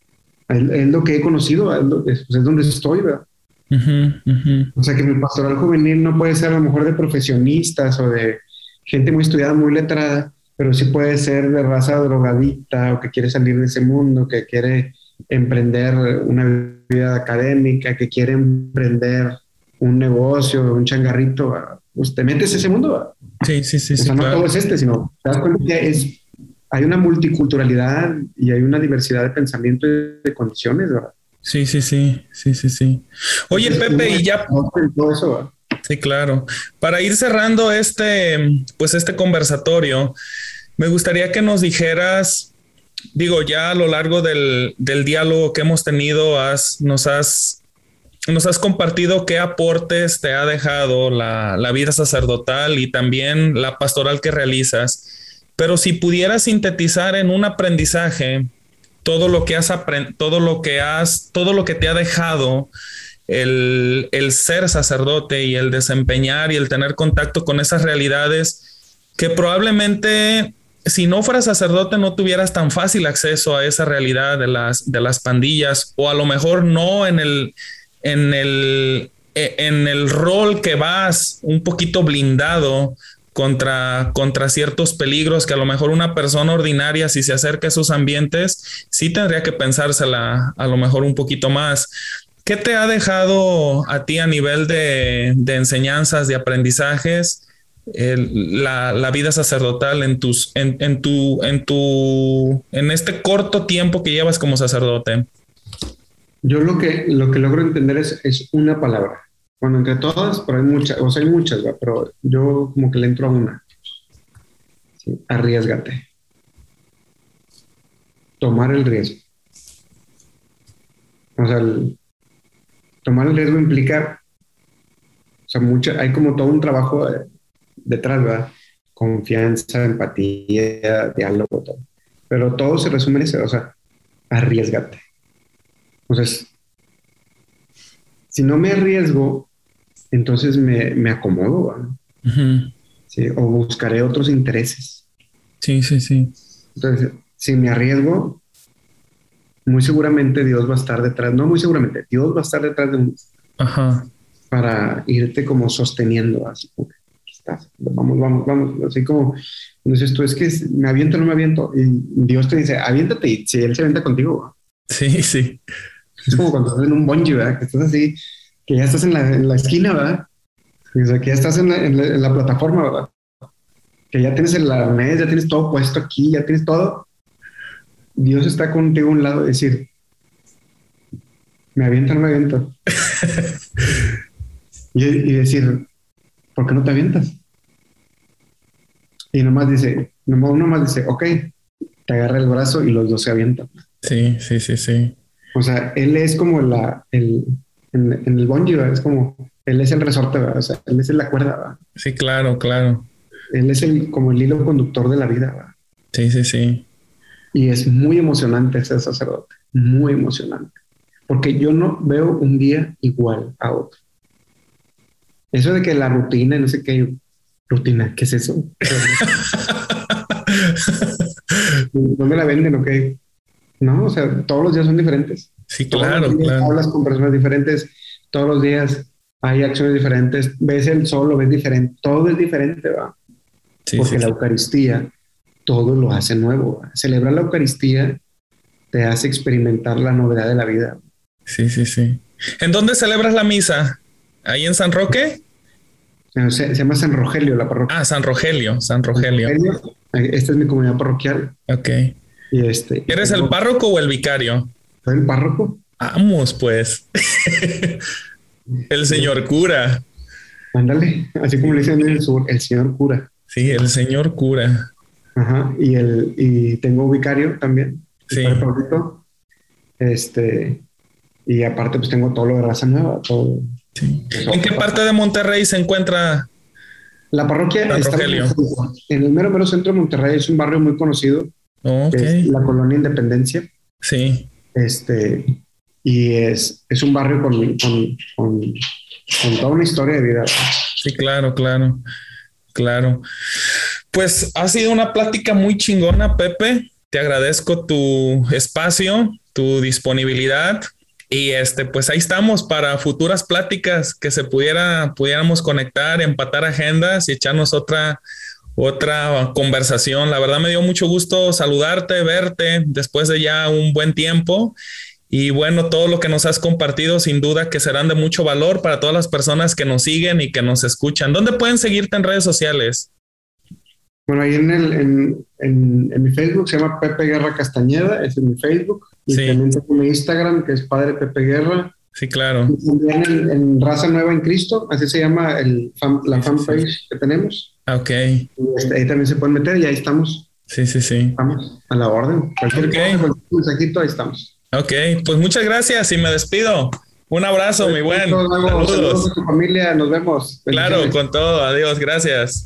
Es, lo que he conocido, es, es donde estoy, ¿verdad? O sea que mi pastoral juvenil no puede ser a lo mejor de profesionistas o de gente muy estudiada, muy letrada, pero sí puede ser de raza drogadicta o que quiere salir de ese mundo, que quiere emprender una vida académica, que quiere emprender un negocio, un changarrito. Pues te metes ese mundo. Sí, sí, sí. O sea, no todo es este, sino te das cuenta que es, hay una multiculturalidad y hay una diversidad de pensamiento y de condiciones, ¿verdad? Sí, sí, sí, sí, sí, sí. Oye, Pepe, y ya. Sí, claro. Para ir cerrando este, pues este conversatorio, me gustaría que nos dijeras, digo, ya a lo largo del, diálogo que hemos tenido, has, nos has nos has compartido qué aportes te ha dejado la, la, vida sacerdotal y también la pastoral que realizas. Pero si pudieras sintetizar en un aprendizaje todo lo que has aprendido, todo lo que has, todo lo que te ha dejado el, ser sacerdote y el desempeñar y el tener contacto con esas realidades que probablemente si no fueras sacerdote no tuvieras tan fácil acceso a esa realidad de las, de las pandillas o a lo mejor no en el, en el, e, en el rol que vas un poquito blindado contra, contra ciertos peligros que a lo mejor una persona ordinaria, si se acerca a esos ambientes, sí tendría que pensársela a lo mejor un poquito más. ¿Qué te ha dejado a ti a nivel de, enseñanzas, de aprendizajes? la, la, vida sacerdotal en tus, en, en, tu, en tu, en este corto tiempo que llevas como sacerdote? Yo lo que, lo que logro entender es, es una palabra. Bueno, entre todas, pero hay muchas, o sea, hay muchas, pero yo como que le entro a una. Sí, arriesgate. Tomar el riesgo. O sea, tomar el riesgo implica, o sea, mucha, hay como todo un trabajo detrás, ¿verdad? Confianza, empatía, diálogo, todo. Pero todo se resume en eso, o sea, arriesgate. Entonces, si no me arriesgo, entonces me, me acomodo, ¿sí? O buscaré otros intereses. Sí, sí, sí. Entonces, si me arriesgo, muy seguramente Dios va a estar detrás, no muy seguramente, Dios va a estar detrás de un... Ajá. Para irte como sosteniendo, así como vamos, vamos, vamos, así como dices tú, es que me aviento no me aviento, y Dios te dice, aviéntate, y si Él se avienta contigo. Sí, sí. Es como cuando estás en un bungee, ¿verdad? Que estás así, que ya estás en la, en la esquina, ¿verdad? O sea, que ya estás en la, en la, plataforma, ¿verdad? Que ya tienes el arnés, ya tienes todo puesto aquí, ya tienes todo. Dios está contigo a un lado y decir, me aviento no me aviento. y, y decir, ¿por qué no te avientas? Y nomás dice, uno más dice, ok, te agarra el brazo y los dos se avientan. Sí, sí, sí, sí. O sea, él es como la, el, en, el bungee, es como, él es el resorte, o sea, él es la cuerda. ¿verdad? Sí, claro, claro. Él es el, como el hilo conductor de la vida. ¿verdad? Sí, sí, sí. Y es muy emocionante ser sacerdote, muy emocionante, porque yo no veo un día igual a otro. Eso de que la rutina, no sé qué, rutina, ¿qué es eso? no me la venden, ok. No, o sea, todos los días son diferentes. Sí, claro, claro. Hablas con personas diferentes, todos los días hay acciones diferentes, ves el sol, lo ves diferente, todo es diferente, ¿va? Sí, Porque la Eucaristía todo lo hace nuevo. Celebrar la Eucaristía te hace experimentar la novedad de la vida. Sí, sí, sí. ¿En dónde celebras la misa? ¿Ahí en San Roque? Se, llama San Rogelio la parroquia. Ah, San Rogelio, San Rogelio. Esta es mi comunidad parroquial. Ok. Y este, ¿Eres el párroco o el vicario? Soy el párroco. Vamos, pues. el señor cura. Ándale, así como le dicen en el sur, el señor cura. Sí, el señor cura. Ajá, y el y tengo vicario también. Sí. Este, y aparte pues tengo todo lo de raza nueva, todo ¿En qué parte de Monterrey se encuentra la parroquia? Está en el mero, mero centro de Monterrey es un barrio muy conocido. Es la colonia Independencia. Sí. Este, y es, es un barrio con, con, toda una historia de vida. Sí, claro, claro, claro. Pues ha sido una plática muy chingona, Pepe. Te agradezco tu espacio, tu disponibilidad. Y este, pues ahí estamos para futuras pláticas que se pudiera, pudiéramos conectar, empatar agendas y echarnos otra, otra conversación. La verdad me dio mucho gusto saludarte, verte después de ya un buen tiempo. Y bueno, todo lo que nos has compartido, sin duda que serán de mucho valor para todas las personas que nos siguen y que nos escuchan. ¿Dónde pueden seguirte en redes sociales? Bueno, ahí en, el, en, en, mi Facebook se llama Pepe Guerra Castañeda, es mi Facebook. Y también tengo mi Instagram, que es Padre Pepe Guerra. Sí, claro. Y también en, Raza Nueva en Cristo, así se llama el la fanpage que tenemos. Ok. Este, ahí también se pueden meter y ahí estamos. Sí, sí, sí. Estamos a la orden. Cualquier cosa, cualquier mensajito, ahí estamos. Ok, pues muchas gracias y me despido. Un abrazo, mi buen. Saludos. Saludos a tu familia, nos vemos. Claro, con todo. Adiós, gracias.